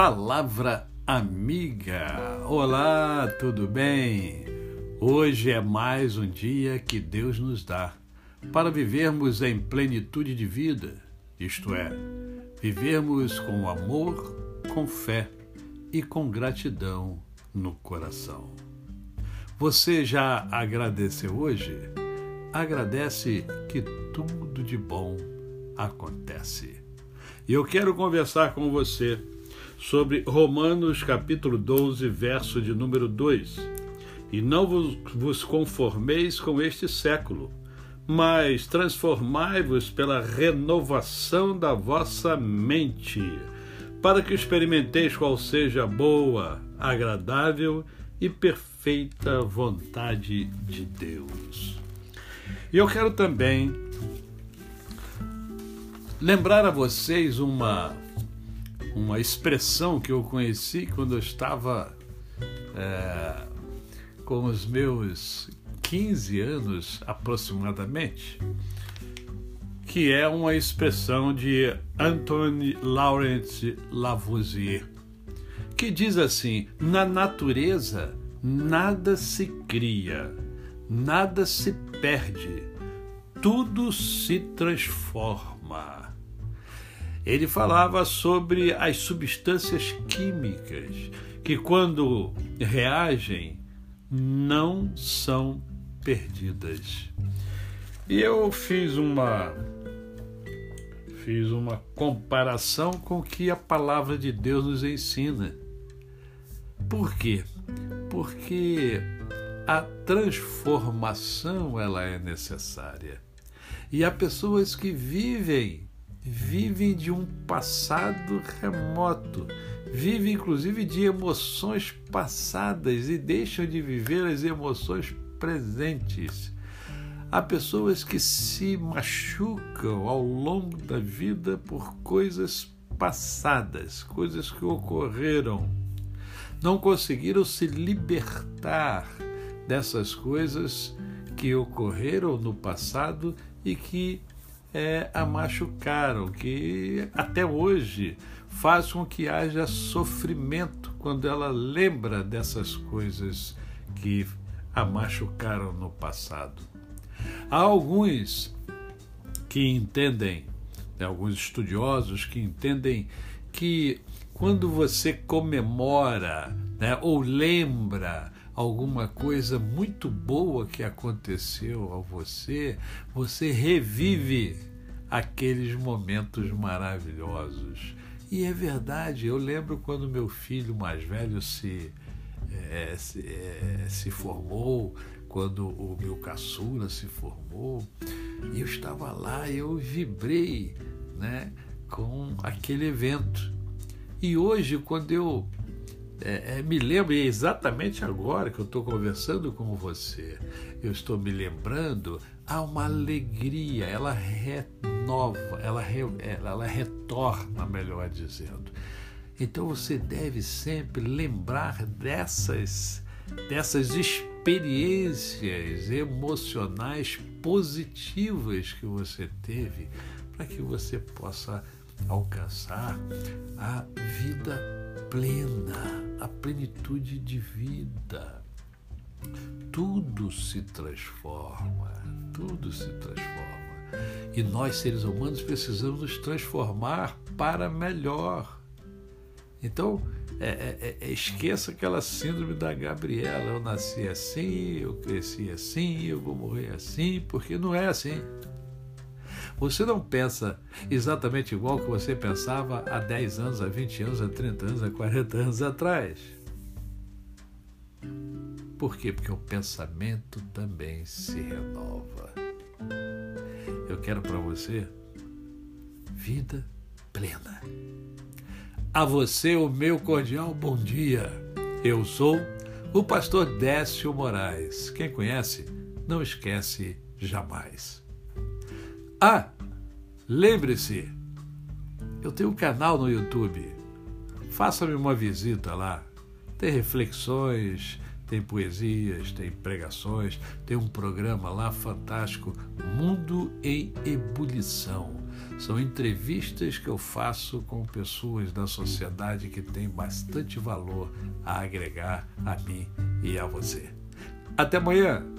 Palavra Amiga. Olá, tudo bem? Hoje é mais um dia que Deus nos dá para vivermos em plenitude de vida, isto é, vivermos com amor, com fé e com gratidão no coração. Você já agradeceu hoje? Agradece que tudo de bom acontece. E eu quero conversar com você sobre Romanos capítulo 12, verso de número 2. E não vos, conformeis com este século, mas transformai-vos pela renovação da vossa mente, para que experimenteis qual seja a boa, agradável e perfeita vontade de Deus. E eu quero também lembrar a vocês uma uma expressão que eu conheci quando eu estava é, com os meus 15 anos aproximadamente, que é uma expressão de Antoine Laurent Lavoisier, que diz assim: na natureza nada se cria, nada se perde, tudo se transforma. Ele falava sobre as substâncias químicas que, quando reagem, não são perdidas. E eu fiz uma fiz uma comparação com o que a palavra de Deus nos ensina. Por quê? Porque a transformação ela é necessária. E há pessoas que vivem vivem de um passado remoto, vivem inclusive de emoções passadas e deixam de viver as emoções presentes. Há pessoas que se machucam ao longo da vida por coisas passadas, coisas que ocorreram. Não conseguiram se libertar dessas coisas que ocorreram no passado e que é, a machucaram, que até hoje faz com que haja sofrimento quando ela lembra dessas coisas que a machucaram no passado. Há alguns que entendem, né, alguns estudiosos que entendem que quando você comemora né, ou lembra alguma coisa muito boa que aconteceu a você, você revive aqueles momentos maravilhosos. E é verdade, eu lembro quando meu filho mais velho se, é, se, é, se formou, quando o meu caçula se formou, eu estava lá, eu vibrei né, com aquele evento. E hoje, quando eu é, é, me lembro, é exatamente agora que eu estou conversando com você, eu estou me lembrando, há uma alegria, ela renova, ela, re, ela retorna, melhor dizendo. Então você deve sempre lembrar dessas, dessas experiências emocionais positivas que você teve, para que você possa alcançar a vida plena, a plenitude de vida. Tudo se transforma, tudo se transforma. E nós, seres humanos, precisamos nos transformar para melhor. Então, é, é, é, esqueça aquela síndrome da Gabriela. Eu nasci assim, eu cresci assim, eu vou morrer assim, porque não é assim. Você não pensa exatamente igual que você pensava há 10 anos, há 20 anos, há 30 anos, há 40 anos atrás. Por quê? Porque o pensamento também se renova. Eu quero para você vida plena. A você o meu cordial bom dia. Eu sou o pastor Décio Moraes. Quem conhece, não esquece jamais. Ah, lembre-se, eu tenho um canal no YouTube. Faça-me uma visita lá. Tem reflexões, tem poesias, tem pregações, tem um programa lá fantástico, Mundo em Ebulição. São entrevistas que eu faço com pessoas da sociedade que têm bastante valor a agregar a mim e a você. Até amanhã!